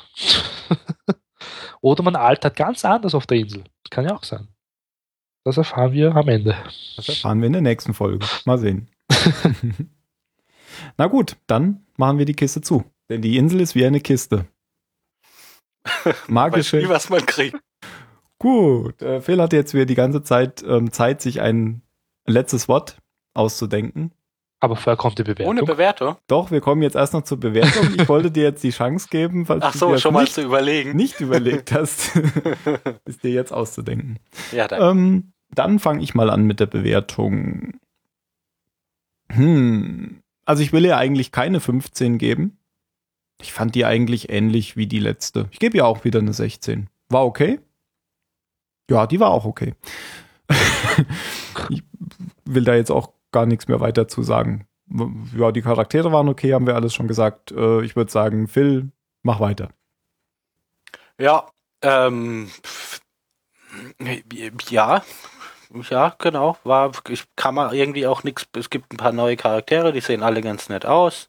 [LAUGHS] Oder man altert ganz anders auf der Insel. Kann ja auch sein. Das erfahren wir am Ende. Das erfahren wir in der nächsten Folge. Mal sehen. Na gut, dann machen wir die Kiste zu. Denn die Insel ist wie eine Kiste. [LAUGHS] Weiß Magische. nie, was man kriegt. Gut, äh, Phil hat jetzt wieder die ganze Zeit ähm, Zeit, sich ein letztes Wort auszudenken. Aber vorher kommt die Bewertung. Ohne Bewertung? Doch, wir kommen jetzt erst noch zur Bewertung. Ich wollte dir jetzt die Chance geben, falls Ach du so, dir schon mal nicht, zu überlegen. nicht überlegt [LAUGHS] hast, [LAUGHS] es dir jetzt auszudenken. ja, danke. Ähm, dann fange ich mal an mit der Bewertung. Hm. Also ich will ihr eigentlich keine 15 geben. Ich fand die eigentlich ähnlich wie die letzte. Ich gebe ihr auch wieder eine 16. War okay? Ja, die war auch okay. [LAUGHS] ich will da jetzt auch gar nichts mehr weiter zu sagen. Ja, die Charaktere waren okay, haben wir alles schon gesagt. Äh, Ich würde sagen, Phil, mach weiter. Ja, ähm, ja, ja, genau. War, ich kann mal irgendwie auch nichts. Es gibt ein paar neue Charaktere, die sehen alle ganz nett aus.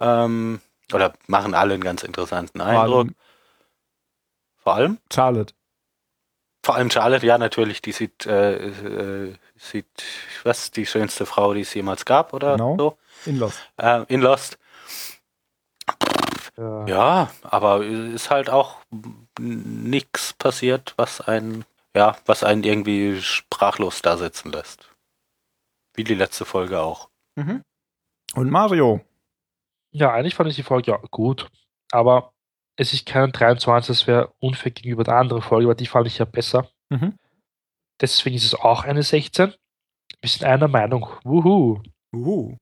Ähm, oder machen alle einen ganz interessanten Eindruck. Vor allem, Charlotte. vor allem Charlotte, ja, natürlich, die sieht, äh, äh, sieht, was, die schönste Frau, die es jemals gab, oder Genau. so. In Lost. Äh, in Lost. Ja. Ja, aber ist halt auch nichts passiert, was einen, ja, was einen irgendwie sprachlos da sitzen lässt. Wie die letzte Folge auch. Und Mario. Ja, eigentlich fand ich die Folge ja gut. Aber es ist kein 23, das wäre unfair gegenüber der anderen Folge, aber die fand ich ja besser. Mhm. Deswegen ist es auch eine 16. Wir sind einer Meinung. Wuhu. Uhu.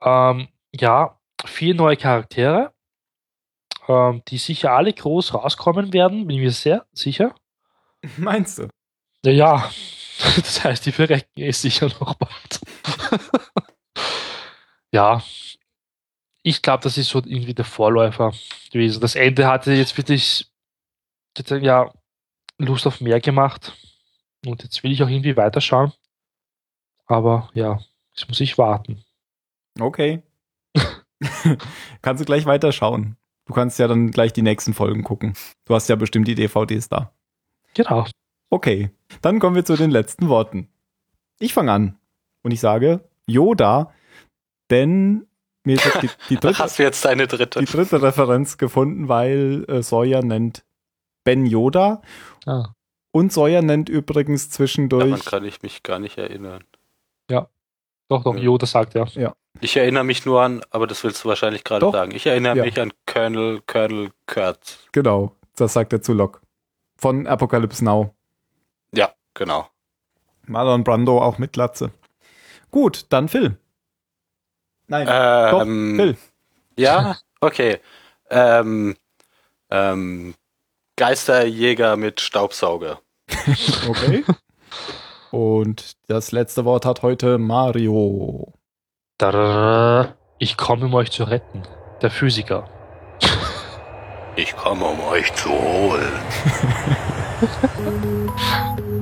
Ähm, ja, vier neue Charaktere, ähm, die sicher alle groß rauskommen werden, bin ich mir sehr sicher. [LAUGHS] Meinst du? Ja, ja. [LAUGHS] das heißt, die verrecken eh sicher noch bald. [LAUGHS] ja, ich glaube, das ist so irgendwie der Vorläufer gewesen. Das Ende hatte jetzt wirklich ja, Lust auf mehr gemacht. Und jetzt will ich auch irgendwie weiterschauen. Aber ja, jetzt muss ich warten. Okay. [LAUGHS] kannst du gleich weiterschauen. Du kannst ja dann gleich die nächsten Folgen gucken. Du hast ja bestimmt die DVDs da. Genau. Okay, dann kommen wir zu den letzten Worten. Ich fange an und ich sage Yoda, denn jetzt die, die, dritte, hast du jetzt deine dritte. die dritte Referenz gefunden, weil äh, Sawyer nennt Ben Yoda Ah. und Sawyer nennt übrigens Daran zwischendurch kann ich mich gar nicht erinnern. Doch, doch, Ja. Yoda sagt ja. Ich erinnere mich nur an, aber das willst du wahrscheinlich gerade Doch. sagen. Ich erinnere Ja. mich an Colonel, Colonel Kurtz. Genau, das sagt er zu Locke. Von Apocalypse Now. Ja, genau. Marlon Brando auch mit Glatze. Gut, dann Phil. Nein, doch, Ähm, Phil. Ja, okay. Ähm, ähm, Geisterjäger mit Staubsauger. Okay. Und das letzte Wort hat heute Mario. Ich komme, um euch zu retten. Der Physiker. Ich komme, um euch zu holen. [LAUGHS]